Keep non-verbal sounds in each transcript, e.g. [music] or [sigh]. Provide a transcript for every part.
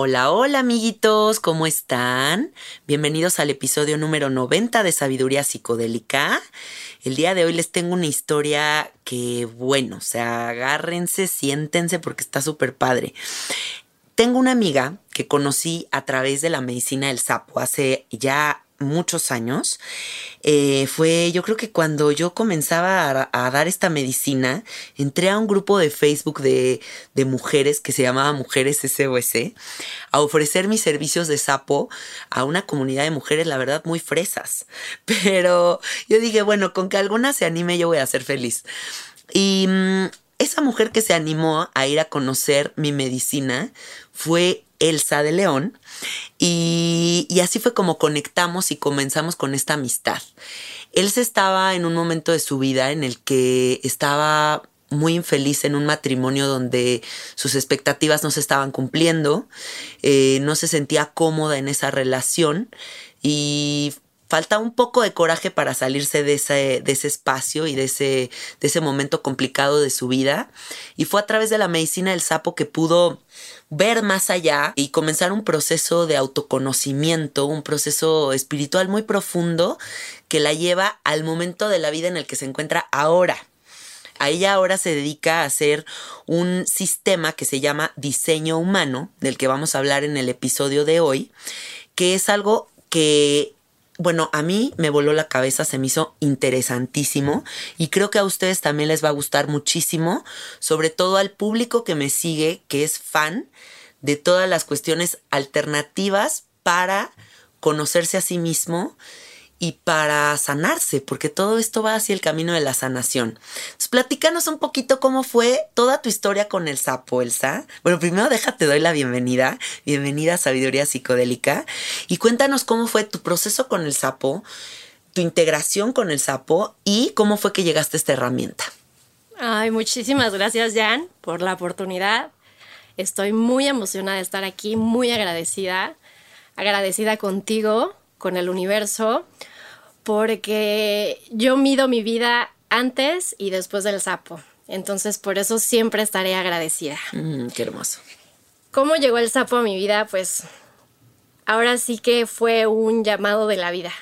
Hola, hola amiguitos, ¿cómo están? Bienvenidos al episodio número 90 de Sabiduría Psicodélica. El día de hoy les tengo una historia que, bueno, o sea, agárrense, siéntense porque está súper padre. Tengo una amiga que conocí a través de la medicina del sapo hace ya muchos años. Eh, fue, yo creo que cuando yo comenzaba a, dar esta medicina, entré a un grupo de Facebook de, de mujeres que se llamaba Mujeres SOS a ofrecer mis servicios de sapo a una comunidad de mujeres, la verdad, muy fresas. [laughs] Pero yo dije, bueno, con que alguna se anime, yo voy a ser feliz. Y mm, esa mujer que se animó a ir a conocer mi medicina fue Elsa de León. Y, así fue como conectamos y comenzamos con esta amistad. Elsa estaba en un momento de su vida en el que estaba muy infeliz en un matrimonio donde sus expectativas no se estaban cumpliendo, eh, no se sentía cómoda en esa relación y falta un poco de coraje para salirse de ese, de ese espacio y de ese, de ese momento complicado de su vida. Y fue a través de la medicina del sapo que pudo ver más allá y comenzar un proceso de autoconocimiento, un proceso espiritual muy profundo que la lleva al momento de la vida en el que se encuentra ahora. A ella ahora se dedica a hacer un sistema que se llama diseño humano, del que vamos a hablar en el episodio de hoy, que es algo que bueno, a mí me voló la cabeza, se me hizo interesantísimo y creo que a ustedes también les va a gustar muchísimo, sobre todo al público que me sigue, que es fan de todas las cuestiones alternativas para conocerse a sí mismo y para sanarse, porque todo esto va hacia el camino de la sanación. Entonces, platícanos un poquito cómo fue toda tu historia con el sapo, Elsa. Bueno, primero déjate, doy la bienvenida. Bienvenida a Sabiduría Psicodélica. Y cuéntanos cómo fue tu proceso con el sapo, tu integración con el sapo y cómo fue que llegaste a esta herramienta. Ay, muchísimas gracias, Jan, por la oportunidad. Estoy muy emocionada de estar aquí, muy agradecida. Agradecida contigo, con el universo, porque yo mido mi vida antes y después del sapo. Entonces, por eso siempre estaré agradecida. Mm, qué hermoso. ¿Cómo llegó el sapo a mi vida? Pues ahora sí que fue un llamado de la vida.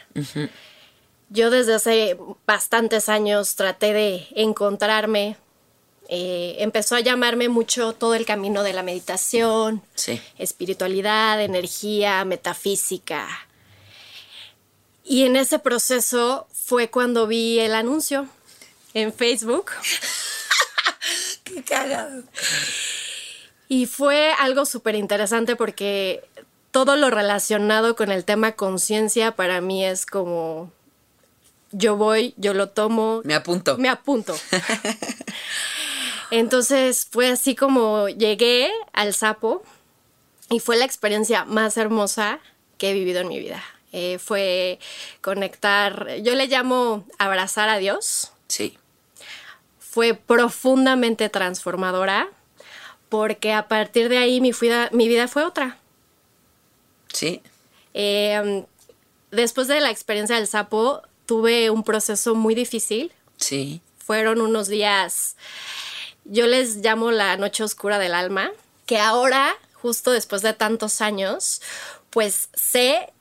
Yo desde hace bastantes años traté de encontrarme. Eh, empezó a llamarme mucho todo el camino de la meditación, Sí. espiritualidad, energía, metafísica. Y en ese proceso fue cuando vi el anuncio en Facebook [laughs] Qué cagado. y fue algo súper interesante porque todo lo relacionado con el tema conciencia para mí es como yo voy, yo lo tomo, Me apunto. me apunto. [laughs] Entonces fue así como llegué al sapo y fue la experiencia más hermosa que he vivido en mi vida. Eh, fue conectar, yo le llamo abrazar a Dios. Sí. Fue profundamente transformadora porque a partir de ahí mi vida, mi vida fue otra. Sí. Eh, después de la experiencia del sapo, tuve un proceso muy difícil. Sí. Fueron unos días, yo les llamo la noche oscura del alma, que ahora, justo después de tantos años, pues sé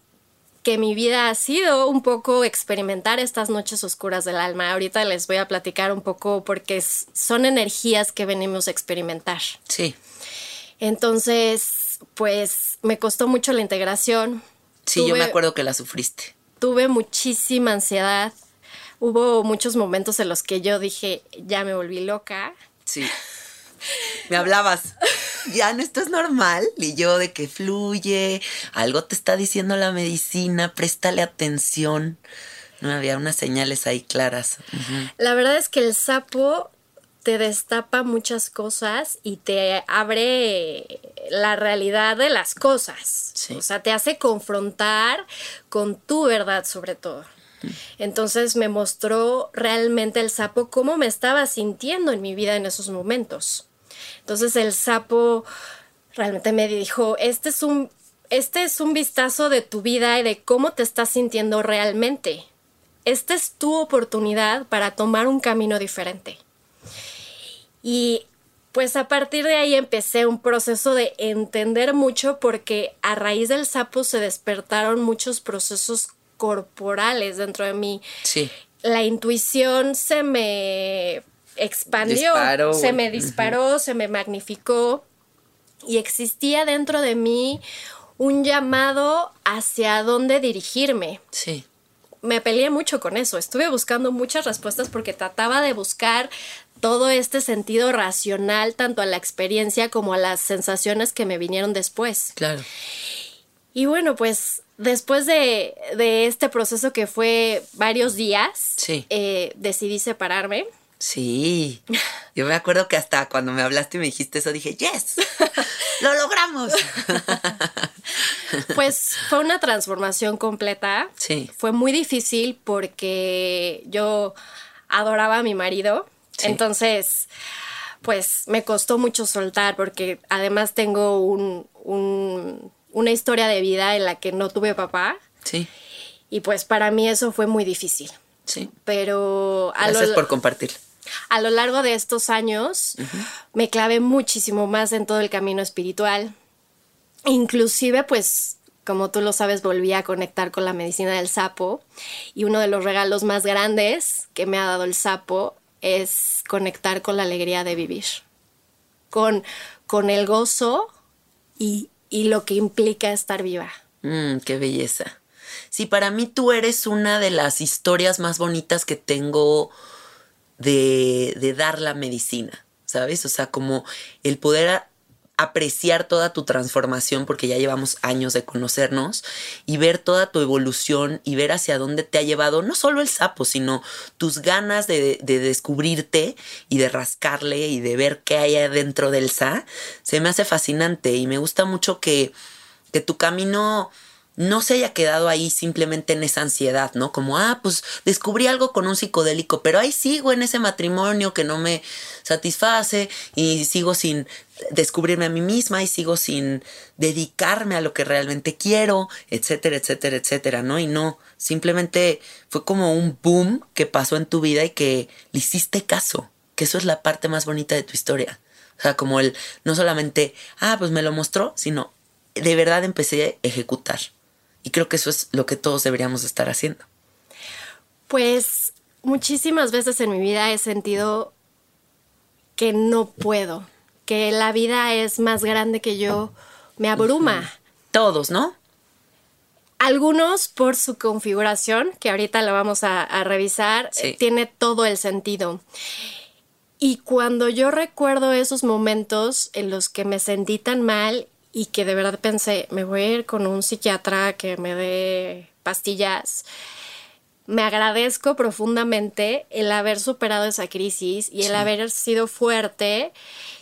que mi vida ha sido un poco experimentar estas noches oscuras del alma. Ahorita les voy a platicar un poco porque son energías que venimos a experimentar. Sí. Entonces, pues me costó mucho la integración. Sí, yo me acuerdo que la sufriste. tuve muchísima ansiedad. Hubo muchos momentos en los que yo dije, ya me volví loca. Sí. [laughs] Me hablabas. Jan, esto es normal. Y yo de que fluye, algo te está diciendo la medicina, préstale atención. No había unas señales ahí claras. La verdad es que el sapo te destapa muchas cosas y te abre la realidad de las cosas. Sí. O sea, te hace confrontar con tu verdad sobre todo. Entonces me mostró realmente el sapo cómo me estaba sintiendo en mi vida en esos momentos. Entonces el sapo realmente me dijo, este es un, este es un vistazo de tu vida y de cómo te estás sintiendo realmente. Esta es tu oportunidad para tomar un camino diferente. Y pues a partir de ahí empecé un proceso de entender mucho porque a raíz del sapo se despertaron muchos procesos corporales dentro de mí. Sí. La intuición se me expandió, se me disparó, se me magnificó y existía dentro de mí un llamado hacia dónde dirigirme Sí. me peleé mucho con eso. Estuve buscando muchas respuestas porque trataba de buscar todo este sentido racional, tanto a la experiencia como a las sensaciones que me vinieron después. Claro. Y bueno, pues después de, de este proceso que fue varios días, Sí. eh, decidí separarme. Sí. Yo me acuerdo que hasta cuando me hablaste y me dijiste eso, dije, yes, [laughs] lo logramos. [laughs] Pues fue una transformación completa. Sí. Fue muy difícil porque yo adoraba a mi marido. Sí. Entonces, pues me costó mucho soltar porque además tengo un, un- una historia de vida en la que no tuve papá. Sí, Y pues para mí eso fue muy difícil. sí. Pero a lo, Gracias por compartir. A lo largo de estos años me clavé muchísimo más en todo el camino espiritual. Inclusive, pues, como tú lo sabes, volví a conectar con la medicina del sapo. Y uno de los regalos más grandes que me ha dado el sapo es conectar con la alegría de vivir. Con, con el gozo y, y lo que implica estar viva. Mm, qué belleza. Sí, para mí tú eres una de las historias más bonitas que tengo de, de dar la medicina, ¿sabes? O sea, como el poder apreciar toda tu transformación porque ya llevamos años de conocernos y ver toda tu evolución y ver hacia dónde te ha llevado no solo el sapo, sino tus ganas de, de descubrirte y de rascarle y de ver qué hay adentro del sa, se me hace fascinante y me gusta mucho que, que tu camino no se haya quedado ahí simplemente en esa ansiedad, ¿no? Como, ah, pues descubrí algo con un psicodélico, pero ahí sigo en ese matrimonio que no me satisface y sigo sin descubrirme a mí misma y sigo sin dedicarme a lo que realmente quiero, etcétera, etcétera, etcétera, ¿no? Y no, simplemente fue como un boom que pasó en tu vida y que le hiciste caso, que eso es la parte más bonita de tu historia. O sea, como el, no solamente, ah, pues me lo mostró, sino de verdad empecé a ejecutar. Y creo que eso es lo que todos deberíamos estar haciendo. Pues muchísimas veces en mi vida he sentido que no puedo, que la vida es más grande que yo, me abruma. Todos, ¿no? Algunos por su configuración, que ahorita la vamos a, revisar, tiene todo el sentido. Y cuando yo recuerdo esos momentos en los que me sentí tan mal y que de verdad pensé, me voy a ir con un psiquiatra que me dé pastillas. Me agradezco profundamente el haber superado esa crisis y el haber sido fuerte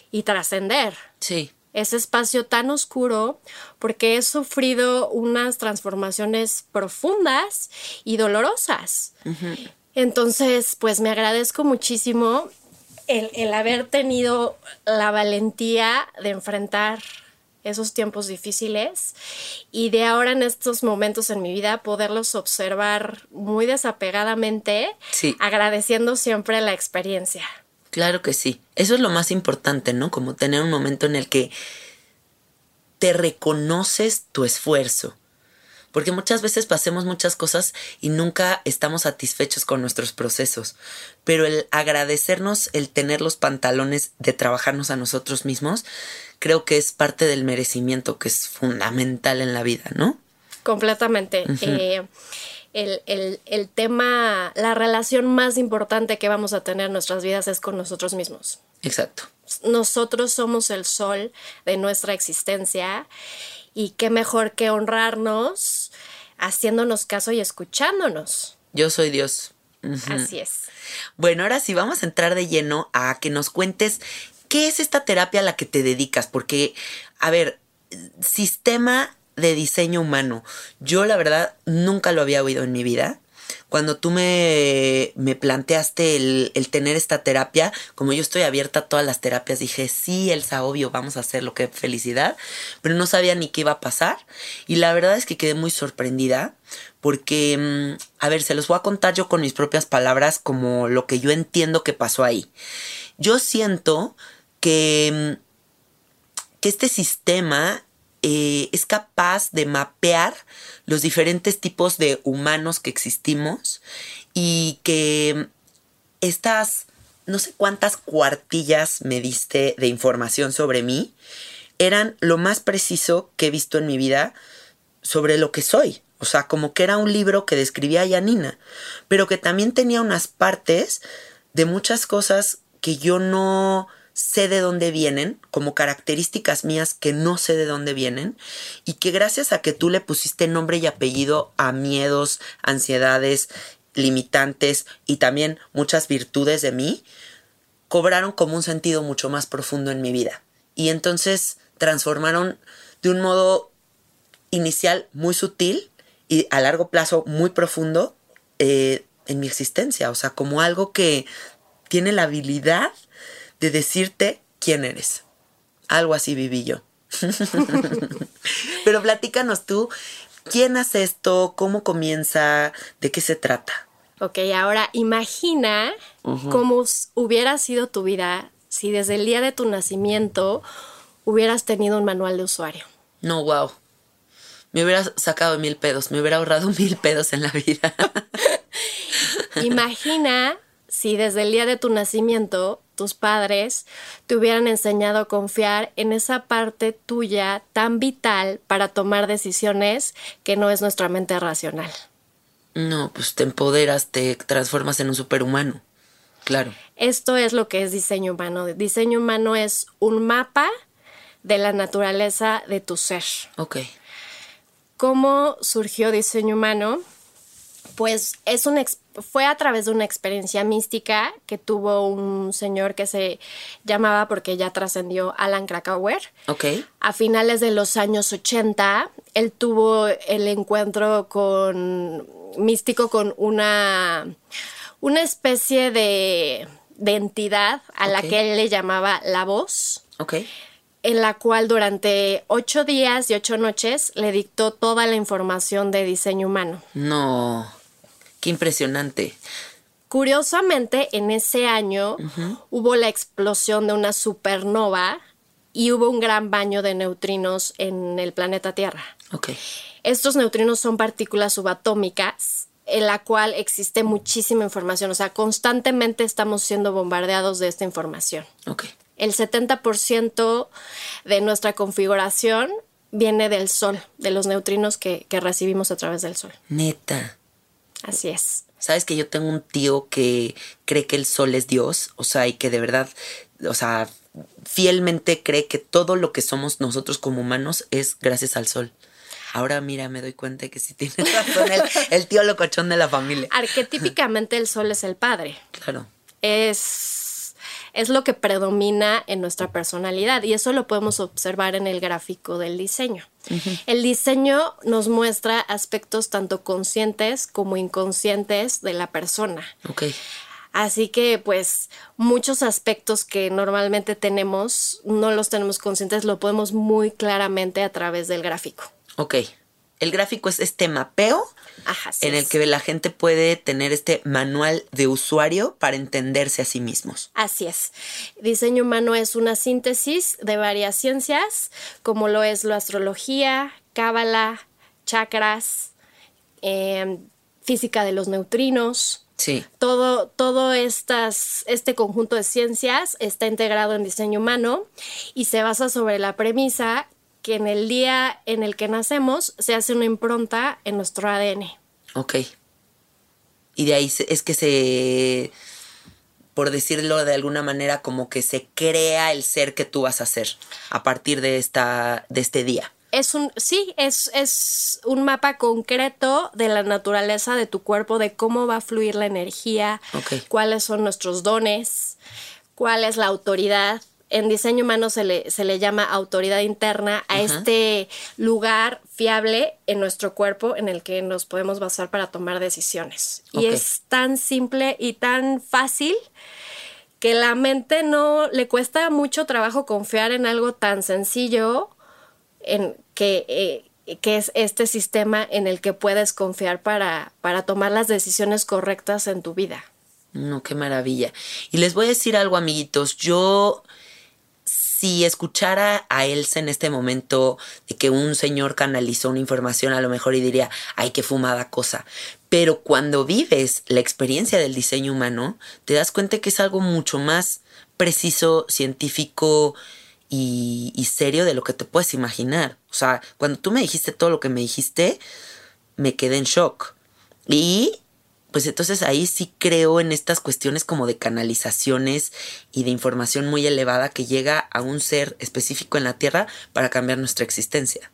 y trascender. Sí. Ese espacio tan oscuro porque he sufrido unas transformaciones profundas y dolorosas. Entonces, pues me agradezco muchísimo el, el haber tenido la valentía de enfrentar esos tiempos difíciles y de ahora en estos momentos en mi vida poderlos observar muy desapegadamente, agradeciendo siempre la experiencia. Claro que sí. Eso es lo más importante, ¿no? Como tener un momento en el que te reconoces tu esfuerzo porque muchas veces pasemos muchas cosas y nunca estamos satisfechos con nuestros procesos, pero el agradecernos, el tener los pantalones de trabajarnos a nosotros mismos, creo que es parte del merecimiento que es fundamental en la vida, ¿no? Completamente. Eh, el, el, tema, la relación más importante que vamos a tener en nuestras vidas es con nosotros mismos. Exacto. Nosotros somos el sol de nuestra existencia y qué mejor que honrarnos haciéndonos caso y escuchándonos. Yo soy Dios. Así es. Bueno, ahora sí vamos a entrar de lleno a que nos cuentes qué es esta terapia a la que te dedicas, porque, a ver, sistema de diseño humano, yo la verdad nunca lo había oído en mi vida cuando tú me, me planteaste el, el, tener esta terapia, como yo estoy abierta a todas las terapias, dije, sí, Elsa, obvio, vamos a hacerlo, qué felicidad, pero no sabía ni qué iba a pasar. Y la verdad es que quedé muy sorprendida porque, mm, a ver, se los voy a contar yo con mis propias palabras como lo que yo entiendo que pasó ahí. Yo siento que, este sistema eh, es capaz de mapear los diferentes tipos de humanos que existimos y que estas, no sé cuántas cuartillas me diste de información sobre mí, eran lo más preciso que he visto en mi vida sobre lo que soy. O sea, como que era un libro que describía a Yanina, pero que también tenía unas partes de muchas cosas que yo no sé de dónde vienen, como características mías que no sé de dónde vienen, y que gracias a que tú le pusiste nombre y apellido a miedos, ansiedades, limitantes y también muchas virtudes de mí, cobraron como un sentido mucho más profundo en mi vida. Y entonces transformaron de un modo inicial muy sutil y a largo plazo muy profundo eh, en mi existencia. O sea, como algo que tiene la habilidad de decirte quién eres. Algo así viví yo. [laughs] Pero platícanos tú, ¿quién hace esto? ¿Cómo comienza? ¿De qué se trata? Ok, ahora imagina cómo hubiera sido tu vida si desde el día de tu nacimiento hubieras tenido un manual de usuario. No, wow. Me hubiera sacado mil pedos, me hubiera ahorrado [laughs] mil pedos en la vida. [laughs] Imagina si desde el día de tu nacimiento tus padres te hubieran enseñado a confiar en esa parte tuya tan vital para tomar decisiones que no es nuestra mente racional. No, pues te empoderas, te transformas en un superhumano. Claro. Esto es lo que es diseño humano. Diseño humano es un mapa de la naturaleza de tu ser. Ok. ¿Cómo surgió diseño humano? Pues es un fue a través de una experiencia mística que tuvo un señor que se llamaba, porque ya trascendió, Alan Krakauer. Ok. A finales de los años 80, él tuvo el encuentro con místico con una, una especie de, de entidad a la que él le llamaba la voz Ok. En la cual durante ocho días y ocho noches le dictó toda la información de diseño humano. No. Qué impresionante. Curiosamente, en ese año hubo la explosión de una supernova y hubo un gran baño de neutrinos en el planeta Tierra. Ok. Estos neutrinos son partículas subatómicas en la cual existe muchísima información, o sea, constantemente estamos siendo bombardeados de esta información. Ok. El 70% de nuestra configuración viene del Sol, de los neutrinos que, que recibimos a través del Sol. Neta. Así es. Sabes que yo tengo un tío que cree que el sol es Dios, o sea, y que de verdad, o sea, fielmente cree que todo lo que somos nosotros como humanos es gracias al sol. Ahora mira, me doy cuenta que sí tiene [laughs] razón el, el tío locochón de la familia. Arquetípicamente el Sol es el Padre. Claro. Es, es lo que predomina en nuestra personalidad y eso lo podemos observar en el gráfico del diseño. El diseño nos muestra aspectos tanto conscientes como inconscientes de la persona. Ok. Así que pues muchos aspectos que normalmente tenemos no los tenemos conscientes, lo podemos muy claramente a través del gráfico. Ok. El gráfico es este mapeo Ajá, en el es. que la gente puede tener este manual de usuario para entenderse a sí mismos. Así es. Diseño humano es una síntesis de varias ciencias, como lo es la astrología, cábala, chakras, em, física de los neutrinos. Sí. Todo, todo estas, este conjunto de ciencias está integrado en diseño humano y se basa sobre la premisa que en el día en el que nacemos se hace una impronta en nuestro ADN. Ok. Y de ahí es que se, por decirlo de alguna manera, como que se crea el ser que tú vas a ser a partir de, esta, de este día. Es un, sí, es, es un mapa concreto de la naturaleza de tu cuerpo, de cómo va a fluir la energía, Ok. cuáles son nuestros dones, cuál es la autoridad. En diseño humano se le, se le llama autoridad interna a Ajá. este lugar fiable en nuestro cuerpo en el que nos podemos basar para tomar decisiones. Y es tan simple y tan fácil que la mente no le cuesta mucho trabajo confiar en algo tan sencillo en que, eh, que es este sistema en el que puedes confiar para, para tomar las decisiones correctas en tu vida. No, qué maravilla. Y les voy a decir algo, amiguitos. Yo, si escuchara a Elsa en este momento de que un señor canalizó una información, a lo mejor y diría, ay, qué fumada cosa. Pero cuando vives la experiencia del diseño humano, te das cuenta que es algo mucho más preciso, científico y, y serio de lo que te puedes imaginar. O sea, cuando tú me dijiste todo lo que me dijiste, me quedé en shock. Y pues entonces ahí sí creo en estas cuestiones como de canalizaciones y de información muy elevada que llega a un ser específico en la Tierra para cambiar nuestra existencia.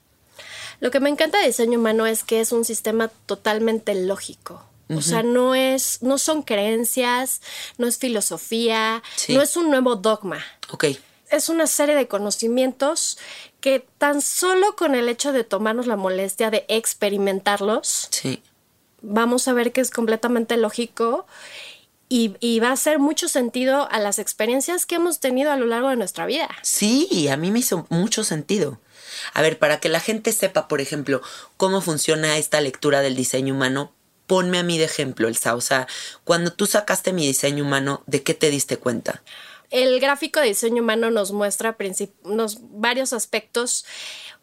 Lo que me encanta de diseño humano es que es un sistema totalmente lógico. O sea, no es, no son creencias, no es filosofía, Sí. no es un nuevo dogma. Ok, Es una serie de conocimientos que tan solo con el hecho de tomarnos la molestia de experimentarlos, sí, vamos a ver que es completamente lógico y, y va a hacer mucho sentido a las experiencias que hemos tenido a lo largo de nuestra vida. sí, a mí me hizo mucho sentido. A ver, para que la gente sepa, por ejemplo, cómo funciona esta lectura del diseño humano, ponme a mí de ejemplo, Elsa. O sea, cuando tú sacaste mi diseño humano, ¿de qué te diste cuenta? El gráfico de diseño humano nos muestra nos- varios aspectos.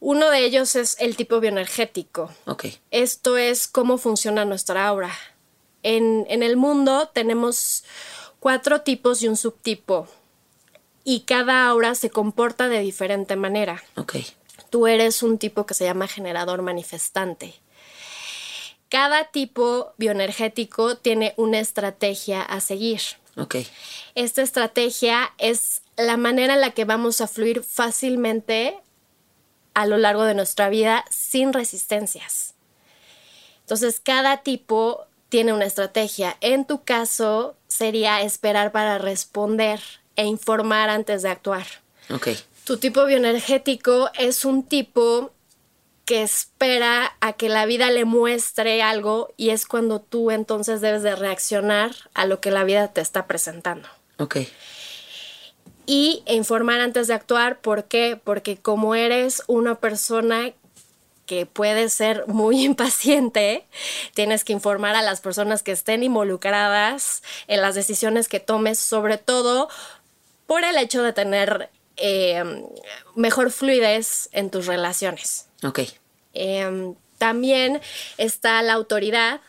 Uno de ellos es el tipo bioenergético. Ok, Esto es cómo funciona nuestra aura. En, en el mundo tenemos cuatro tipos y un subtipo. Y cada aura se comporta de diferente manera. ok, Tú eres un tipo que se llama generador manifestante. Cada tipo bioenergético tiene una estrategia a seguir. ok, Esta estrategia es la manera en la que vamos a fluir fácilmente a lo largo de nuestra vida sin resistencias. Entonces, cada tipo tiene una estrategia. En tu caso, sería esperar para responder e informar antes de actuar. Ok. Tu tipo bioenergético es un tipo que espera a que la vida le muestre algo y es cuando tú entonces debes de reaccionar a lo que la vida te está presentando. Ok. Y informar antes de actuar, ¿por qué? Porque como eres una persona que puede ser muy [laughs] impaciente, tienes que informar a las personas que estén involucradas en las decisiones que tomes, sobre todo por el hecho de tener eh, mejor fluidez en tus relaciones. Ok. Eh, también está la autoridad,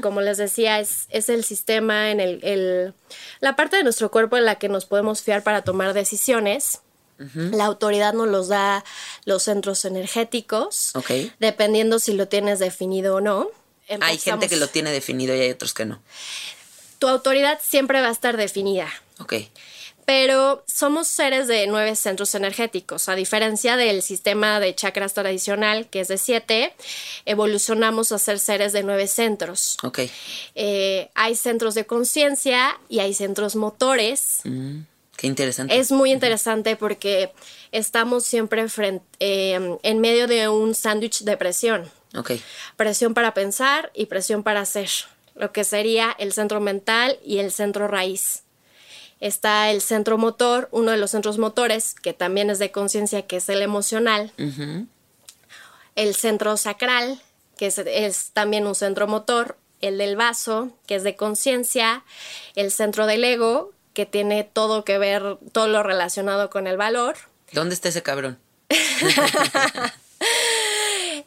como les decía, es, es el sistema en el, el- la parte de nuestro cuerpo en la que nos podemos fiar para tomar decisiones. La autoridad nos los da los centros energéticos, dependiendo si lo tienes definido o no. Hay gente que lo tiene definido y hay otros que no. Tu autoridad siempre va a estar definida. Ok. Pero somos seres de nueve centros energéticos. A diferencia del sistema de chakras tradicional, que es de siete, evolucionamos a ser seres de nueve centros. Ok. Eh, hay centros de conciencia y hay centros motores. Mm, qué interesante. Es muy interesante porque estamos siempre frente, eh, en medio de un sándwich de presión. Ok. Presión para pensar y presión para hacer. Lo que sería el centro mental y el centro raíz. Está el centro motor, uno de los centros motores, que también es de conciencia, que es el emocional. El centro sacral, que es, es también un centro motor. El del vaso, que es de conciencia. El centro del ego, que tiene todo que ver, todo lo relacionado con el valor. ¿Dónde está ese cabrón? [laughs]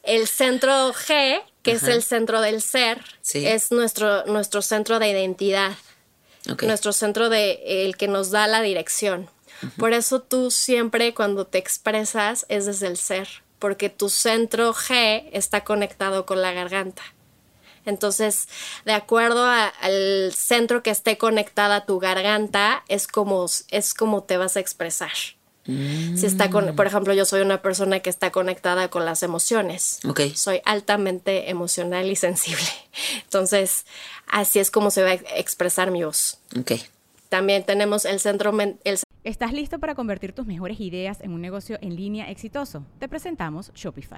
El centro G, que es el centro del ser, Sí. es nuestro, nuestro centro de identidad. Nuestro centro de el que nos da la dirección. Por eso tú siempre cuando te expresas es desde el ser, porque tu centro G está conectado con la garganta. Entonces, de acuerdo a- al centro que esté conectada a tu garganta, es como, es como te vas a expresar. Si está con, por ejemplo, yo soy una persona que está conectada con las emociones. Ok. Soy altamente emocional y sensible. [laughs] Entonces, así es como se va a expresar mi voz. Ok. También tenemos el centro, el ¿Estás listo para convertir tus mejores ideas en un negocio en línea exitoso? Te presentamos Shopify.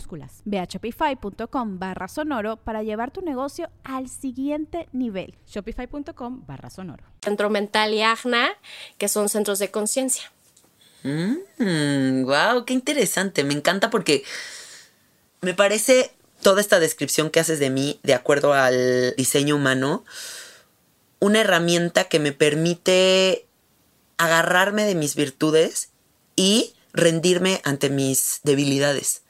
Ve a shopify.com barra sonoro para llevar tu negocio al siguiente nivel. Shopify.com barra sonoro. centro mental y ajna, que son centros de conciencia. wow, qué interesante. Me encanta porque me parece toda esta descripción que haces de mí, de acuerdo al diseño humano, una herramienta que me permite agarrarme de mis virtudes y rendirme ante mis debilidades.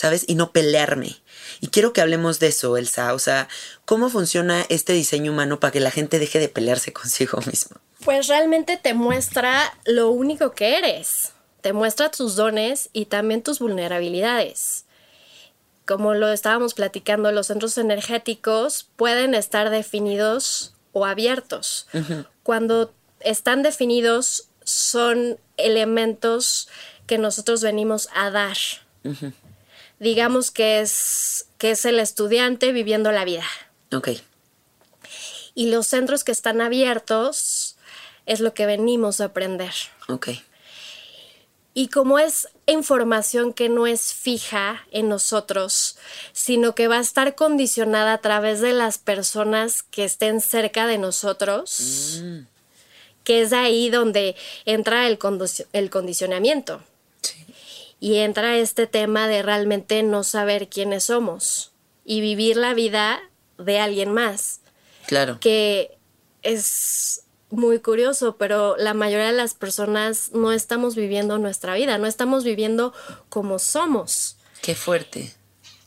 ¿Sabes? Y no pelearme. Y quiero que hablemos de eso, Elsa. O sea, ¿cómo funciona este diseño humano para que la gente deje de pelearse [laughs] consigo misma? Pues realmente te muestra lo único que eres. Te muestra tus dones y también tus vulnerabilidades. Como lo estábamos platicando, los centros energéticos pueden estar definidos o abiertos. Cuando están definidos son elementos que nosotros venimos a dar. Digamos que es, que es el estudiante viviendo la vida. Ok. Y los centros que están abiertos es lo que venimos a aprender. Ok. Y como es información que no es fija en nosotros, sino que va a estar condicionada a través de las personas que estén cerca de nosotros, que es ahí donde entra el, el condicionamiento. Y entra este tema de realmente no saber quiénes somos y vivir la vida de alguien más. Claro. Que es muy curioso, pero la mayoría de las personas no estamos viviendo nuestra vida, no estamos viviendo como somos. Qué fuerte.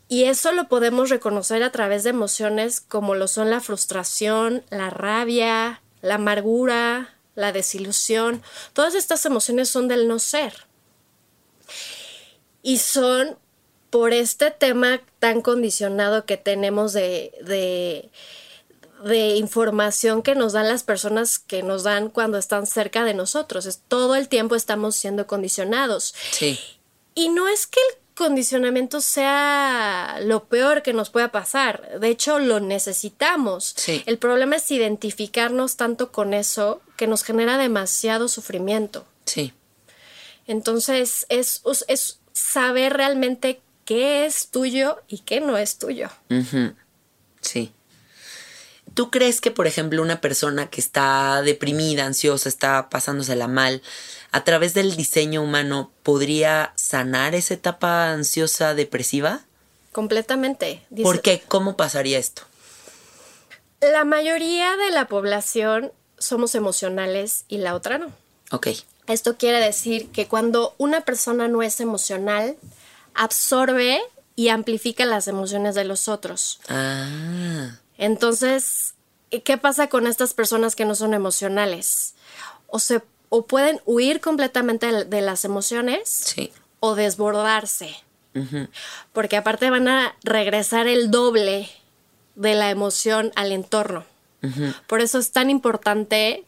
Y eso lo podemos reconocer a través de emociones como lo son la frustración, la rabia, la amargura, la desilusión. Todas estas emociones son del no ser. Y son por este tema tan condicionado que tenemos de, de, de, información que nos dan las personas que nos dan cuando están cerca de nosotros. Es, todo el tiempo estamos siendo condicionados. Sí. Y no es que el condicionamiento sea lo peor que nos pueda pasar. De hecho, lo necesitamos. Sí. El problema es identificarnos tanto con eso que nos genera demasiado sufrimiento. Sí. Entonces, es, es saber realmente qué es tuyo y qué no es tuyo. Sí. ¿Tú crees que, por ejemplo, una persona que está deprimida, ansiosa, está pasándosela mal, a través del diseño humano podría sanar esa etapa ansiosa depresiva? Completamente. ¿Por qué? ¿Cómo pasaría esto? La mayoría de la población somos emocionales y la otra no. Ok. Esto quiere decir que cuando una persona no es emocional, absorbe y amplifica las emociones de los otros. Ah. Entonces, ¿qué pasa con estas personas que no son emocionales? O se o pueden huir completamente de, las emociones o desbordarse. Porque aparte van a regresar el doble de la emoción al entorno. Por eso es tan importante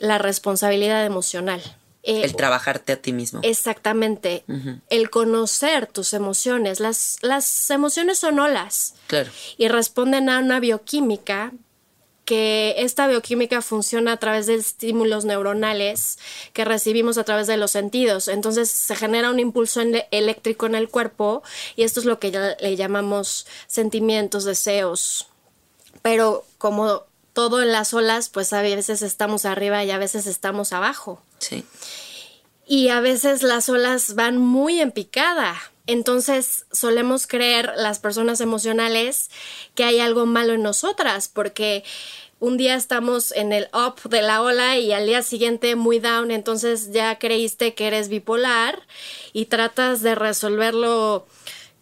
la responsabilidad emocional. Eh, el trabajarte a ti mismo. Exactamente. El conocer tus emociones. Las, las emociones son olas. Claro. Y responden a una bioquímica que esta bioquímica funciona a través de estímulos neuronales que recibimos a través de los sentidos. Entonces se genera un impulso eléctrico en el cuerpo y esto es lo que ya le llamamos sentimientos, deseos. Pero como todo en las olas, pues a veces estamos arriba y a veces estamos abajo. Sí. Y a veces las olas van muy en picada. Entonces solemos creer las personas emocionales que hay algo malo en nosotras porque un día estamos en el up de la ola y al día siguiente muy down, entonces ya creíste que eres bipolar y tratas de resolverlo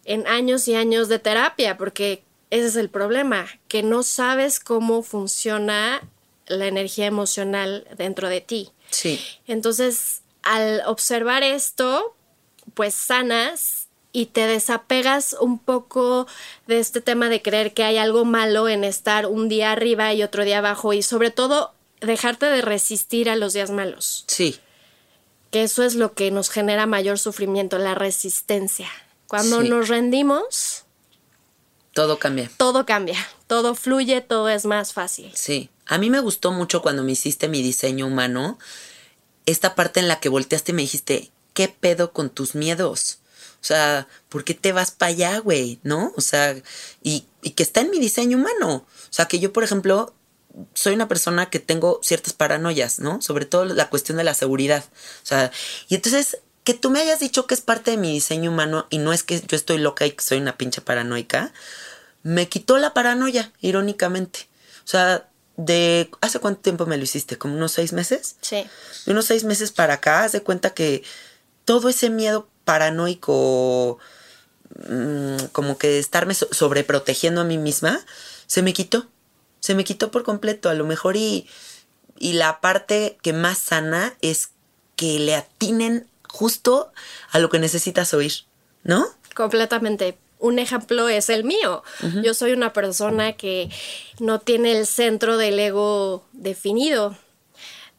en años y años de terapia porque ese es el problema, que no sabes cómo funciona la energía emocional dentro de ti. Sí. Entonces, al observar esto, pues sanas y te desapegas un poco de este tema de creer que hay algo malo en estar un día arriba y otro día abajo y sobre todo dejarte de resistir a los días malos. Sí. Que eso es lo que nos genera mayor sufrimiento, la resistencia. Cuando nos rendimos... Todo cambia. Todo cambia, todo fluye, todo es más fácil. Sí. A mí me gustó mucho cuando me hiciste mi diseño humano, esta parte en la que volteaste y me dijiste, ¿qué pedo con tus miedos? O sea, ¿por qué te vas para allá, güey? ¿No? O sea, y, y que está en mi diseño humano. O sea, que yo, por ejemplo, soy una persona que tengo ciertas paranoias, ¿no? Sobre todo la cuestión de la seguridad. O sea, y entonces que tú me hayas dicho que es parte de mi diseño humano y no es que yo estoy loca y que soy una pinche paranoica, me quitó la paranoia, irónicamente. O sea, de... ¿Hace cuánto tiempo me lo hiciste? ¿Como unos seis meses? Sí. De unos seis meses para acá, haz de cuenta que todo ese miedo paranoico, mm, como que estarme sobreprotegiendo a mí misma, se me quitó. Se me quitó por completo. A lo mejor y, y la parte que más sana es que le atinen justo a lo que necesitas oír, ¿no? Completamente. Un ejemplo es el mío. Yo soy una persona que no tiene el centro del ego definido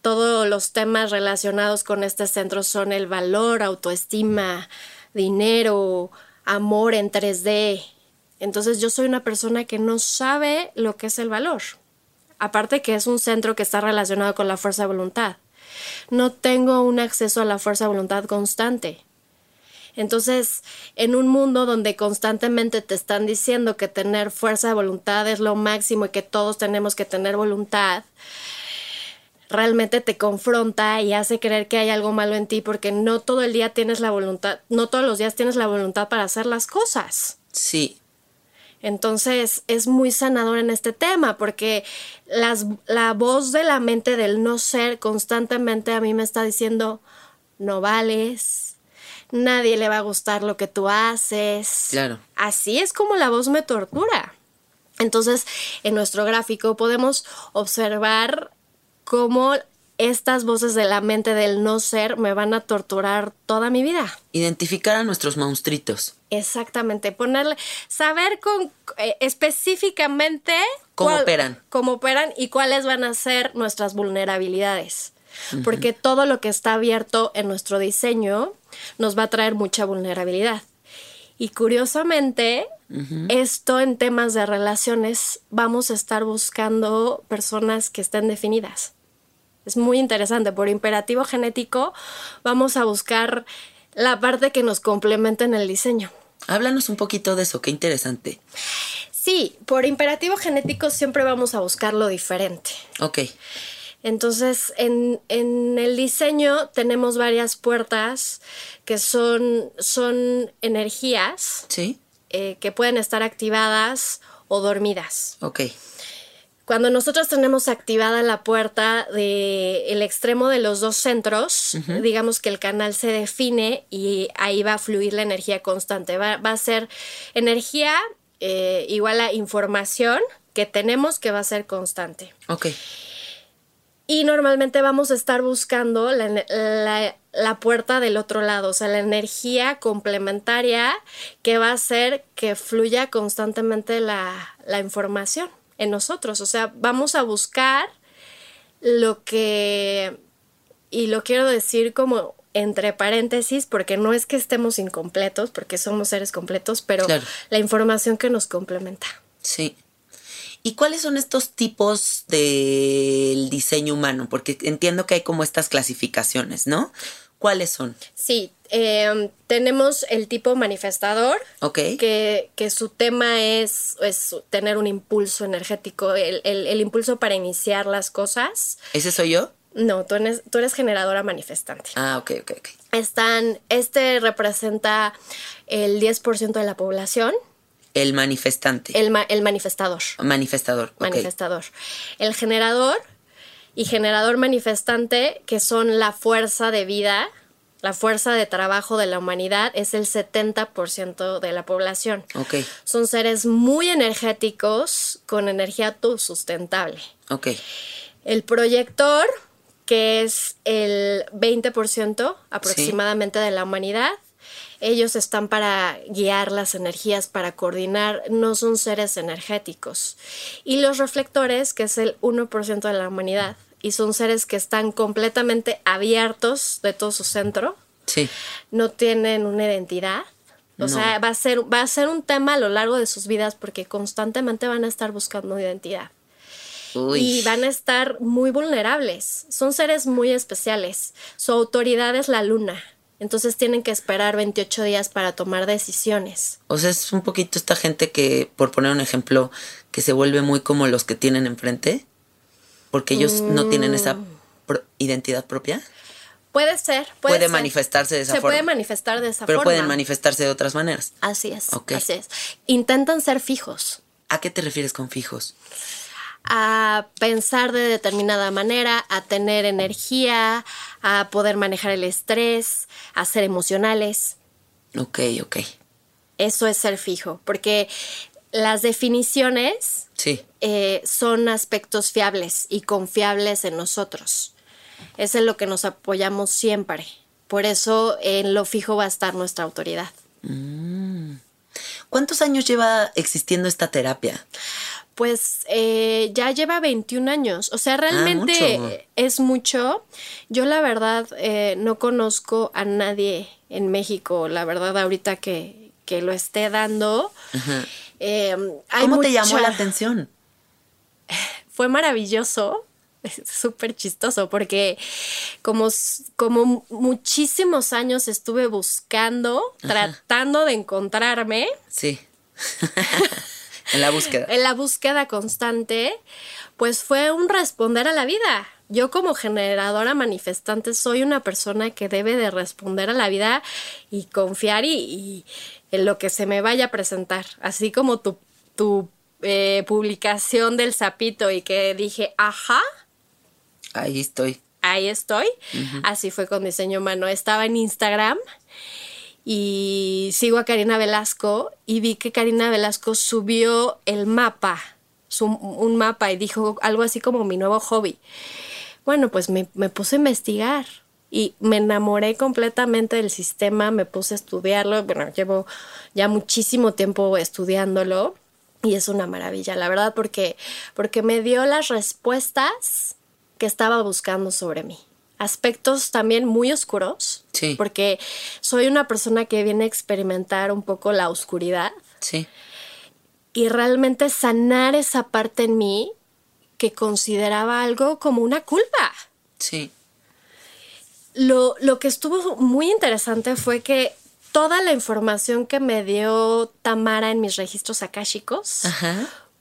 todos los temas relacionados con este centro son el valor, autoestima, dinero, amor en 3D. Entonces yo soy una persona que no sabe lo que es el valor. Aparte que es un centro que está relacionado con la fuerza de voluntad. No tengo un acceso a la fuerza de voluntad constante. Entonces, en un mundo donde constantemente te están diciendo que tener fuerza de voluntad es lo máximo y que todos tenemos que tener voluntad, realmente te confronta y hace creer que hay algo malo en ti porque no todo el día tienes la voluntad, no todos los días tienes la voluntad para hacer las cosas. Sí. Entonces es muy sanador en este tema porque las, la voz de la mente del no ser constantemente a mí me está diciendo, no vales, nadie le va a gustar lo que tú haces. Claro. Así es como la voz me tortura. Entonces, en nuestro gráfico podemos observar cómo estas voces de la mente del no ser me van a torturar toda mi vida. Identificar a nuestros monstruitos. Exactamente, ponerle, saber con eh, específicamente Cómo operan. cómo operan y cuáles van a ser nuestras vulnerabilidades. Porque todo lo que está abierto en nuestro diseño nos va a traer mucha vulnerabilidad. Y curiosamente, esto en temas de relaciones, vamos a estar buscando personas que estén definidas. Es muy interesante. Por imperativo genético, vamos a buscar la parte que nos complementa en el diseño. Háblanos un poquito de eso, qué interesante. Sí, por imperativo genético siempre vamos a buscar lo diferente. Ok. Entonces, en, en el diseño tenemos varias puertas que son, son energías ¿Sí? eh, que pueden estar activadas o dormidas. Ok. Cuando nosotros tenemos activada la puerta del el extremo de los dos centros, digamos que el canal se define y ahí va a fluir la energía constante. Va, va a ser energía eh, igual a información que tenemos que va a ser constante. Ok. Y normalmente vamos a estar buscando la, la- la puerta del otro lado, o sea, la energía complementaria que va a hacer que fluya constantemente la, la información en nosotros. O sea, vamos a buscar lo que, y lo quiero decir como entre paréntesis, porque no es que estemos incompletos, porque somos seres completos, pero Claro. la información que nos complementa. Sí. ¿Y cuáles son estos tipos del diseño humano? Porque entiendo que hay como estas clasificaciones, ¿no? ¿Cuáles son? Sí, eh, tenemos el tipo manifestador, Ok. que, que su tema es, es tener un impulso energético, el, el- el impulso para iniciar las cosas. ¿Ese soy yo? No, tú eres, tú eres generadora manifestante. Ah, ok, ok, ok. Están, este representa el 10% de la población, El manifestante. el, ma- el manifestador. Manifestador. manifestador. El generador y generador manifestante, que son la fuerza de vida, la fuerza de trabajo de la humanidad, es el 70% de la población. Ok, Son seres muy energéticos con energía sustentable. ok. El proyector, que es el 20% aproximadamente de la humanidad, ellos están para guiar las energías, para coordinar, no son seres energéticos. Y los reflectores, que es el 1% de la humanidad, y son seres que están completamente abiertos de todo su centro, Sí. no tienen una identidad. O No. sea, va a, ser, va a ser un tema a lo largo de sus vidas porque constantemente van a estar buscando identidad Uy. y van a estar muy vulnerables. Son seres muy especiales. Su autoridad es la luna. Entonces tienen que esperar 28 días para tomar decisiones. O sea, es un poquito esta gente que, por poner un ejemplo, que se vuelve muy como los que tienen enfrente, porque ellos no tienen esa Mm. pro- identidad propia. Puede ser, puede, Puede ser. manifestarse de esa Se forma. puede manifestar de esa Pero forma. pueden manifestarse de otras maneras. Así es, así es. Intentan ser fijos, ¿A qué te refieres con fijos? A pensar de determinada manera, a tener energía, a poder manejar el estrés, a ser emocionales. Ok, ok. Eso es ser fijo, porque las definiciones Sí. eh, son aspectos fiables y confiables en nosotros. Es en lo que nos apoyamos siempre. Por eso en lo fijo va a estar nuestra autoridad. ¿Cuántos años lleva existiendo esta terapia? Pues eh, ya lleva 21 años, o sea, realmente Ah, mucho. es mucho. Yo la verdad eh, no conozco a nadie en México, la verdad ahorita que, que lo esté dando. Eh, hay ¿Cómo te llamó la atención? [laughs] fue maravilloso, [laughs] súper chistoso, porque como, como muchísimos años estuve buscando, tratando de encontrarme Sí. [laughs] en la búsqueda. en la búsqueda constante, pues fue un responder a la vida. yo como generadora manifestante soy una persona que debe de responder a la vida y confiar y, en lo que se me vaya a presentar. Así como tu, tu eh, publicación del sapito y que dije, ajá. Ahí estoy. Ahí estoy. Así fue con diseño humano. Estaba en Instagram y sigo a Karina Velasco y vi que Karina Velasco subió el mapa, un mapa y dijo algo así como mi nuevo hobby. Bueno, pues me, me puse a investigar y me enamoré completamente del sistema, me puse a estudiarlo, bueno, llevo ya muchísimo tiempo estudiándolo y es una maravilla, la verdad, porque, porque me dio las respuestas que estaba buscando sobre mí. Aspectos también muy oscuros, sí. porque soy una persona que viene a experimentar un poco la oscuridad. Sí. Y realmente sanar esa parte en mí que consideraba algo como una culpa. Sí. Lo, lo que estuvo muy interesante fue que toda la información que me dio Tamara en mis registros akáshicos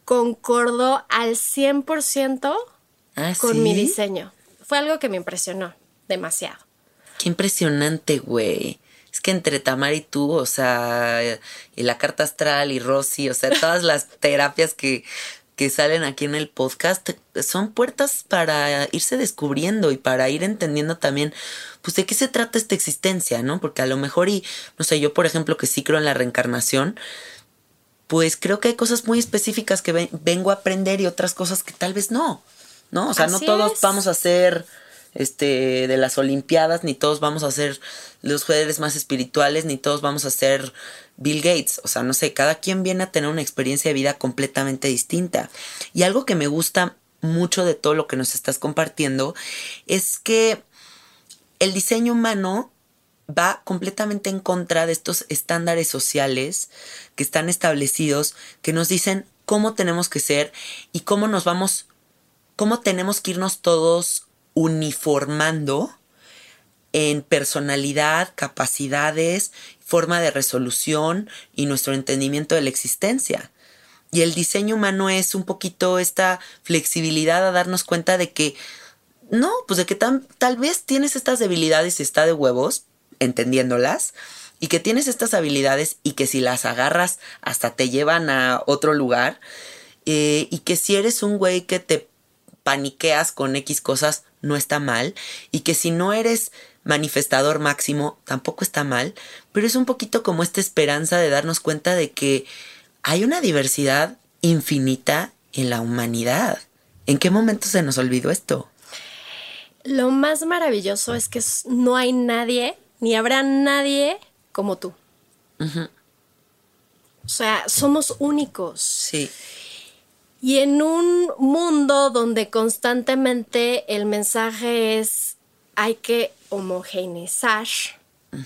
concordó al 100% ¿Ah, con mi diseño. Fue algo que me impresionó demasiado. Qué impresionante, güey. Es que entre Tamara y tú, o sea, y la carta astral y Rosy, o sea, todas las [laughs] terapias que que salen aquí en el podcast son puertas para irse descubriendo y para ir entendiendo también, pues, de qué se trata esta existencia, ¿no? Porque a lo mejor, y no sé, yo, por ejemplo, que sí creo en la reencarnación, pues creo que hay cosas muy específicas que vengo a aprender y otras cosas que tal vez no, ¿no? O sea, no todos vamos a ser este, de las Olimpiadas, ni todos vamos a ser los jugadores más espirituales, ni todos vamos a ser Bill Gates. O sea, no sé, cada quien viene a tener una experiencia de vida completamente distinta. Y algo que me gusta mucho de todo lo que nos estás compartiendo es que el diseño humano va completamente en contra de estos estándares sociales que están establecidos, que nos dicen cómo tenemos que ser y cómo nos vamos, cómo tenemos que irnos todos uniformando en personalidad, capacidades, forma de resolución y nuestro entendimiento de la existencia. Y el diseño humano es un poquito esta flexibilidad a darnos cuenta de que no, pues de que tal vez tienes estas debilidades y está de huevos, entendiéndolas, y que tienes estas habilidades y que si las agarras hasta te llevan a otro lugar, eh, y que si eres un güey que te paniqueas con X cosas, no está mal y que si no eres manifestador máximo tampoco está mal, pero es un poquito como esta esperanza de darnos cuenta de que hay una diversidad infinita en la humanidad. ¿En qué momento se nos olvidó esto? Lo más maravilloso es que no hay nadie, ni habrá nadie como tú. O sea, somos únicos. Sí. Y en un mundo donde constantemente el mensaje es hay que homogeneizar,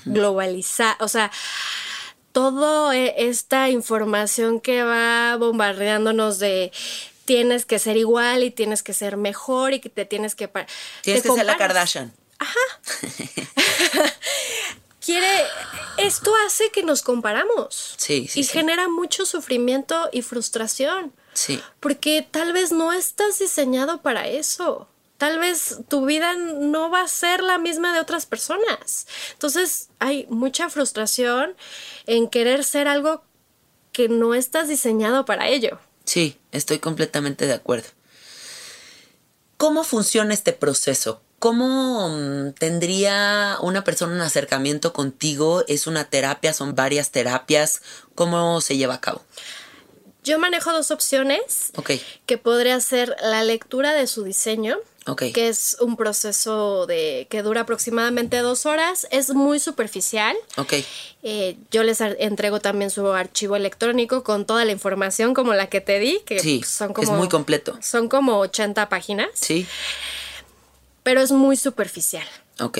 globalizar, o sea, toda e, esta información que va bombardeándonos de tienes que ser igual y tienes que ser mejor y que te tienes que... Tienes que ser la Kardashian. Ajá. [laughs] [laughs] Quiere, esto hace que nos comparamos. Sí, sí. Y genera mucho sufrimiento y frustración. Sí. Porque tal vez no estás diseñado para eso. Tal vez tu vida no va a ser la misma de otras personas. Entonces hay mucha frustración en querer ser algo que no estás diseñado para ello. Sí, estoy completamente de acuerdo. ¿Cómo funciona este proceso? ¿Cómo mm, tendría una persona un acercamiento contigo? ¿Es una terapia? ¿Son varias terapias? ¿Cómo se lleva a cabo? Yo manejo dos opciones. Que podría ser la lectura de su diseño. Que es un proceso de que dura aproximadamente dos horas. Es muy superficial. Ok. Eh, yo les entrego también su archivo electrónico con toda la información como la que te di, que sí, son como. Es muy completo. Son como 80 páginas. Sí. Pero es muy superficial. Ok.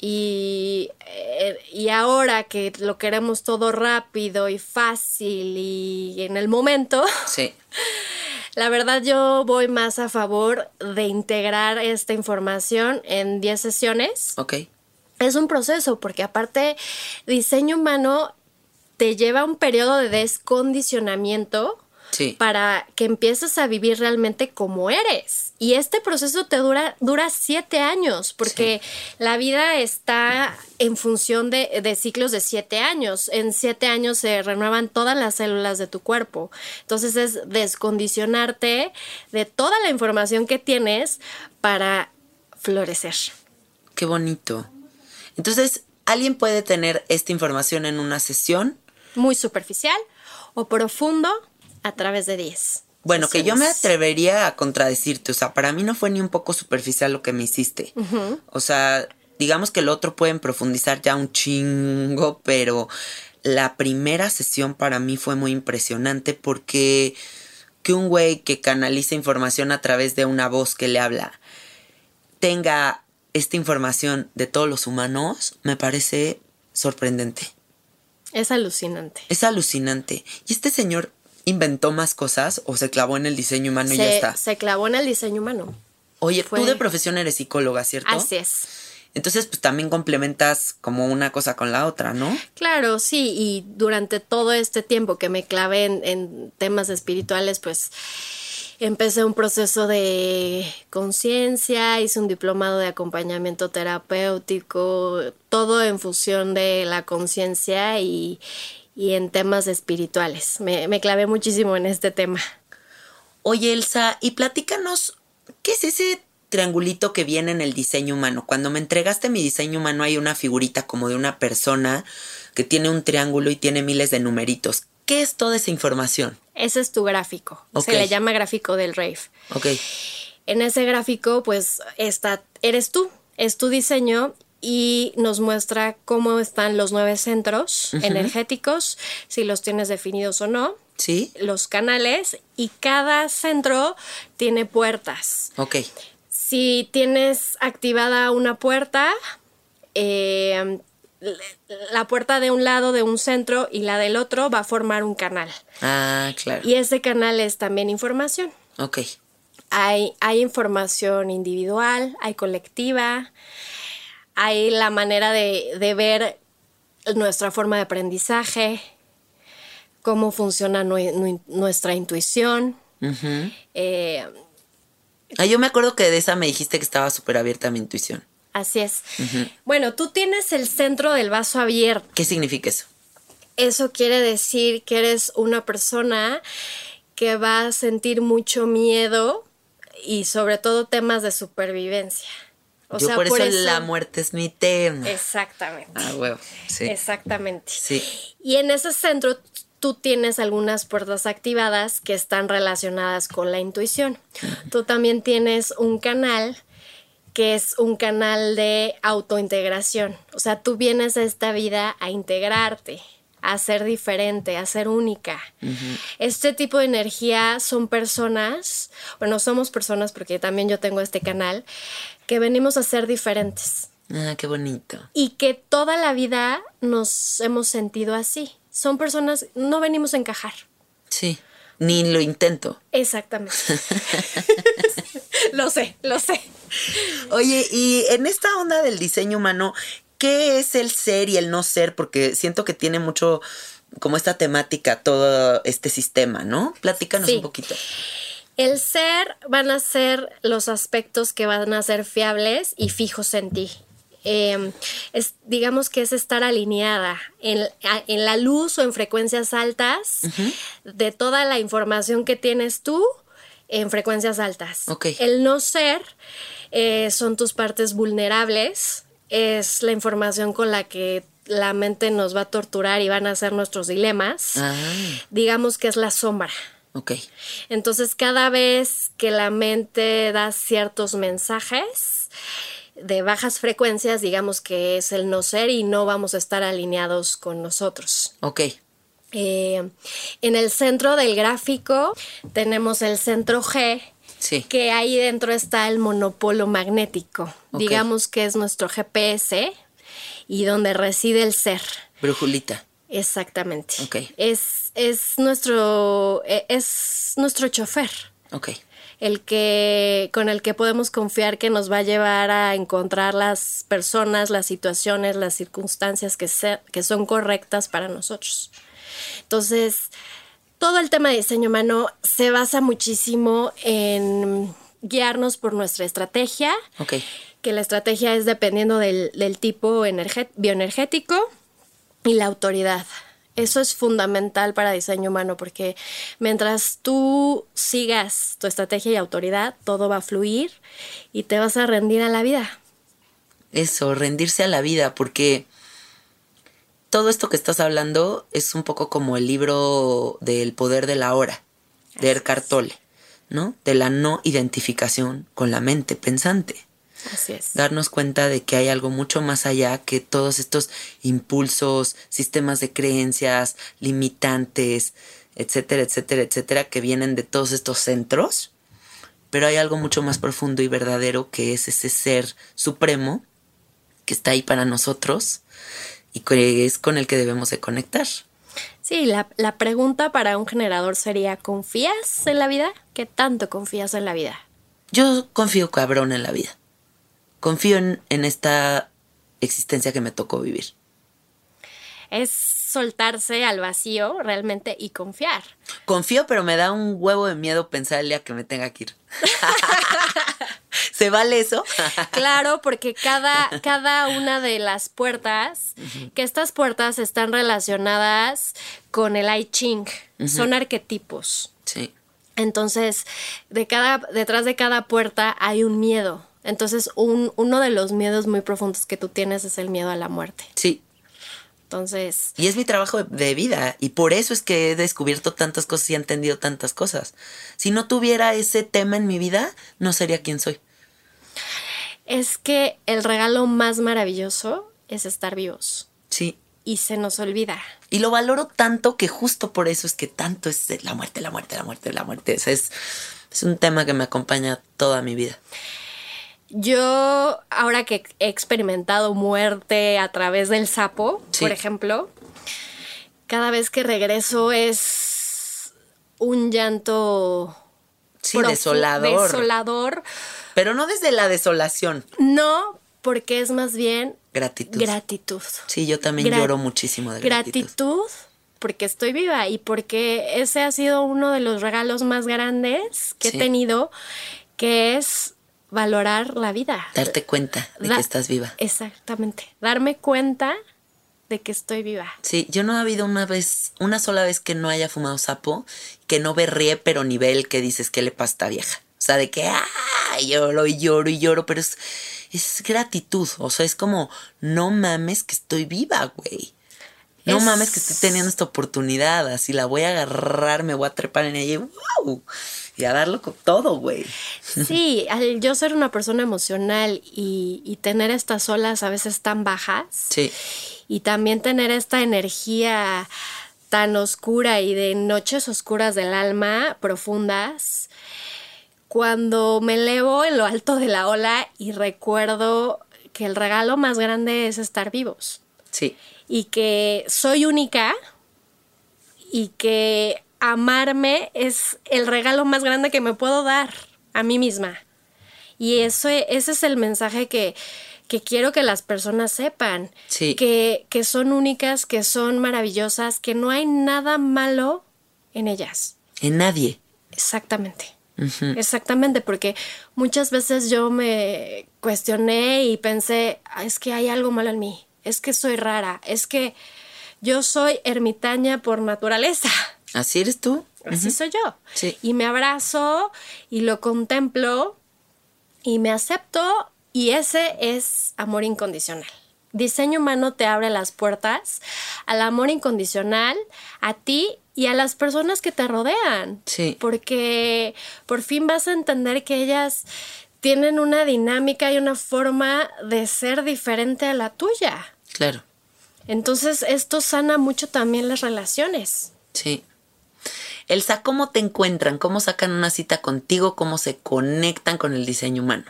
Y, eh, y ahora que lo queremos todo rápido y fácil y en el momento, [laughs] sí. la verdad yo voy más a favor de integrar esta información en 10 sesiones. Ok. Es un proceso porque aparte diseño humano te lleva un periodo de descondicionamiento Sí. para que empieces a vivir realmente como eres. Y este proceso te dura, dura siete años, porque la vida está en función de, de ciclos de siete años. En siete años se renuevan todas las células de tu cuerpo. Entonces es descondicionarte de toda la información que tienes para florecer. Qué bonito. Entonces, ¿alguien puede tener esta información en una sesión? Muy superficial o profundo a través de 10. Bueno, que yo me atrevería a contradecirte. O sea, para mí no fue ni un poco superficial lo que me hiciste. O sea, digamos que el otro pueden profundizar ya un chingo, pero la primera sesión para mí fue muy impresionante porque que un güey que canaliza información a través de una voz que le habla tenga esta información de todos los humanos, me parece sorprendente. Es alucinante. Es alucinante. ¿Y este señor inventó más cosas o se clavó en el diseño humano y ya está? se clavó en el diseño humano. Oye, fue- tú de profesión eres psicóloga, ¿cierto? Así es. Entonces, pues también complementas como una cosa con la otra, ¿no? Claro, sí, y durante todo este tiempo que me clavé en, en temas espirituales, pues empecé un proceso de conciencia, hice un diplomado de acompañamiento terapéutico, todo en función de la conciencia y, y en temas espirituales. Me, me clavé muchísimo en este tema. Oye, Elsa, y platícanos, ¿qué es ese triangulito que viene en el diseño humano? Cuando me entregaste mi diseño humano hay una figurita como de una persona que tiene un triángulo y tiene miles de numeritos. ¿Qué es toda esa información? Ese es tu gráfico. Ok. Se le llama gráfico del rave. Ok, En ese gráfico, pues, está, eres tú, es tu diseño y nos muestra cómo están los nueve centros energéticos, si los tienes definidos o no, ¿sí? los canales y cada centro tiene puertas. Ok, Si tienes activada una puerta, eh, la puerta de un lado de un centro y la del otro va a formar un canal. ah, claro. Y ese canal es también información. Ok, Hay, hay información individual, hay colectiva, hay la manera de, de ver nuestra forma de aprendizaje, cómo funciona nue- nue- nuestra intuición. Eh, Ah, yo me acuerdo que de esa me dijiste que estaba súper abierta a mi intuición. así es. Bueno, tú tienes el centro del vaso abierto. ¿Qué significa eso? Eso quiere decir que eres una persona que va a sentir mucho miedo y sobre todo temas de supervivencia. O yo sea, por, por eso, eso- la muerte es mi tema. Exactamente. Ah, huevo. Sí. Exactamente. Sí. Y en ese centro tú tienes algunas puertas activadas que están relacionadas con la intuición. Tú también tienes un canal que es un canal de autointegración. O sea, tú vienes a esta vida a integrarte, a ser diferente, a ser única. Este tipo de energía son personas, bueno, somos personas porque también yo tengo este canal, que venimos a ser diferentes Ah, qué bonito. y que toda la vida nos hemos sentido así. Son personas, no venimos a encajar. Sí. Ni lo intento. Exactamente. [laughs] [laughs] lo sé, lo sé. Oye, y en esta onda del diseño humano, ¿qué es el ser y el no ser? Porque siento que tiene mucho como esta temática, todo este sistema, ¿no? Platícanos Sí. un poquito. El ser van a ser los aspectos que van a ser fiables y fijos en ti. Eh, es, digamos que es estar alineada en, la luz o en frecuencias altas de toda la información que tienes tú en frecuencias altas. El no ser eh, son tus partes vulnerables, es la información con la que la mente nos va a torturar y van a ser nuestros dilemas. Ah, Digamos que es la sombra. Ok. Entonces, cada vez que la mente da ciertos mensajes de bajas frecuencias, digamos que es el no ser y no vamos a estar alineados con nosotros. Ok. Eh, en el centro del gráfico tenemos el centro G, Sí. que ahí dentro está el monopolo magnético. Digamos que es nuestro GPS y donde reside el ser. Brujulita. Exactamente. Ok. Es, es nuestro e- es nuestro chofer, Ok. el que con el que podemos confiar que nos va a llevar a encontrar las personas, las situaciones, las circunstancias que, se- que son correctas para nosotros. Entonces, todo el tema de diseño humano se basa muchísimo en guiarnos por nuestra estrategia. Que la estrategia es dependiendo del, del tipo energé- bioenergético y la autoridad. Eso es fundamental para diseño humano porque mientras tú sigas tu estrategia y autoridad, todo va a fluir y te vas a rendir a la vida. Eso, rendirse a la vida, porque todo esto que estás hablando es un poco como el libro del poder de la hora, de Eckhart Tolle, ¿no? De la no identificación con la mente pensante. Así es. Darnos cuenta de que hay algo mucho más allá que todos estos impulsos, sistemas de creencias, limitantes, etcétera, etcétera, etcétera, que vienen de todos estos centros. Pero hay algo mucho más profundo y verdadero que es ese ser supremo que está ahí para nosotros y que es con el que debemos de conectar. Sí, la, la pregunta para un generador sería, ¿confías en la vida? ¿Qué tanto confías en la vida? Yo confío cabrón en la vida. Confío en, en esta existencia que me tocó vivir. Es soltarse al vacío realmente y confiar. Confío, pero me da un huevo de miedo pensar el día que me tenga que ir. [laughs] ¿Se vale eso? [laughs] Claro, porque cada, cada una de las puertas, que estas puertas están relacionadas con el I Ching, son arquetipos. Sí. Entonces, de cada, detrás de cada puerta hay un miedo. Entonces, un, uno de los miedos muy profundos que tú tienes es el miedo a la muerte. Sí. Entonces, Y es mi trabajo de- vida. Y por eso es que he descubierto tantas cosas y he entendido tantas cosas. Si no tuviera ese tema en mi vida, no sería quien soy. es que el regalo más maravilloso es estar vivos. Sí. Y se nos olvida. Y lo valoro tanto que justo por eso es que tanto es la muerte, la muerte, la muerte, la muerte. O sea, es, es un tema que me acompaña toda mi vida. Yo, ahora que he experimentado muerte a través del sapo, Sí. por ejemplo, cada vez que regreso es un llanto Sí, desolador. desolador. Pero no desde la desolación. No, porque es más bien Gratitud. gratitud. sí, yo también Gra- lloro muchísimo de gratitud. Gratitud porque estoy viva y porque ese ha sido uno de los regalos más grandes que Sí. he tenido, que es valorar la vida. Darte cuenta de Da- que estás viva. Exactamente. Darme cuenta de que estoy viva. Sí, yo no ha habido una vez, una sola vez que no haya fumado sapo, que no berríe, pero nivel que dices que le pasa a esta vieja. O sea, de que ¡ay! lloro y lloro y lloro, pero es, es gratitud. O sea, es como, no mames que estoy viva, güey. No Es- mames que estoy teniendo esta oportunidad. Así la voy a agarrar, me voy a trepar en ella y ¡wow! Y a darlo con todo, güey. Sí, [laughs] al yo ser una persona emocional y, y tener estas olas a veces tan bajas Sí, y también tener esta energía tan oscura y de noches oscuras del alma profundas, cuando me elevo en lo alto de la ola y recuerdo que el regalo más grande es estar vivos sí. y que soy única y que amarme es el regalo más grande que me puedo dar a mí misma. Y eso, ese es el mensaje que, que quiero que las personas sepan. Sí. Que, que son únicas, que son maravillosas, que no hay nada malo en ellas. En nadie. Exactamente. Exactamente, porque muchas veces yo me cuestioné y pensé, "Ah, es que hay algo malo en mí, es que soy rara, es que yo soy ermitaña por naturaleza. ¿Así eres tú? Así soy yo. Sí. Y me abrazo y lo contemplo y me acepto y ese es amor incondicional. Diseño humano te abre las puertas al amor incondicional, a ti y a las personas que te rodean. Sí. Porque por fin vas a entender que ellas tienen una dinámica y una forma de ser diferente a la tuya. Claro. Entonces esto sana mucho también las relaciones. Sí. Elsa, ¿cómo te encuentran? ¿Cómo sacan una cita contigo? ¿Cómo se conectan con el diseño humano?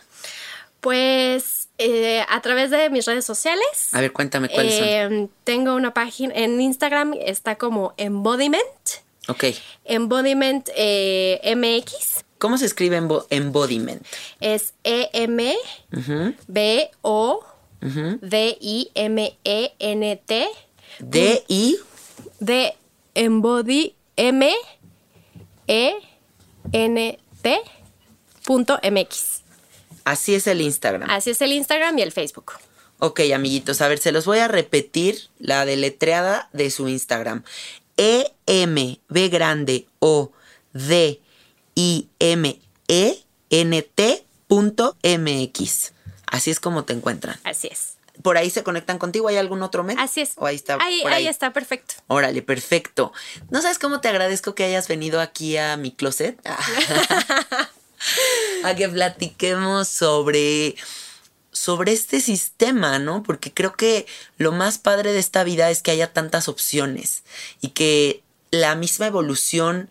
Pues eh, a través de mis redes sociales. A ver, cuéntame cuáles son. eh, Tengo una página en Instagram, está como Embodiment, Ok. Embodiment eh, MX, ¿Cómo se escribe embo- embodiment? es E E-M-B-O-D-I-M-E-N-T, D-I. de Embody M E N T punto MX. Así es el Instagram. Así es el Instagram y el Facebook. Ok, amiguitos, a ver, se los voy a repetir la deletreada de su Instagram. E M B grande O D I M E N T punto MX. Así es como te encuentran. Así es. ¿Por ahí se conectan contigo? ¿Hay algún otro medio? Así es. ¿O ahí está? Ahí, por ahí está, perfecto. Órale, perfecto. ¿No sabes cómo te agradezco que hayas venido aquí a mi closet? [laughs] a que platiquemos sobre sobre este sistema, ¿no? Porque creo que lo más padre de esta vida es que haya tantas opciones y que la misma evolución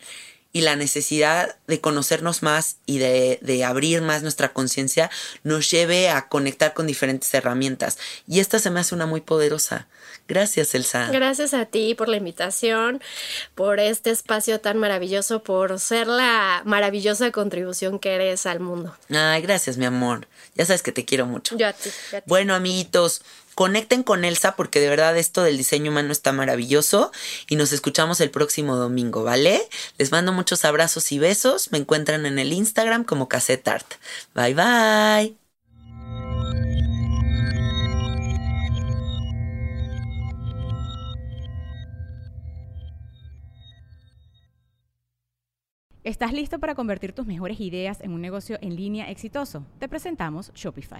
y la necesidad de conocernos más y de, de abrir más nuestra conciencia nos lleve a conectar con diferentes herramientas. Y esta se me hace una muy poderosa. Gracias, Elsa. Gracias a ti por la invitación, por este espacio tan maravilloso, por ser la maravillosa contribución que eres al mundo. Ay, gracias, mi amor. Ya sabes que te quiero mucho. Yo a ti. yo a ti. Bueno, amiguitos, conecten con Elsa porque de verdad esto del diseño humano está maravilloso y nos escuchamos el próximo domingo, ¿vale? Les mando muchos abrazos y besos. Me encuentran en el Instagram como Cassette Art. Bye bye. ¿Estás listo para convertir tus mejores ideas en un negocio en línea exitoso? Te presentamos Shopify.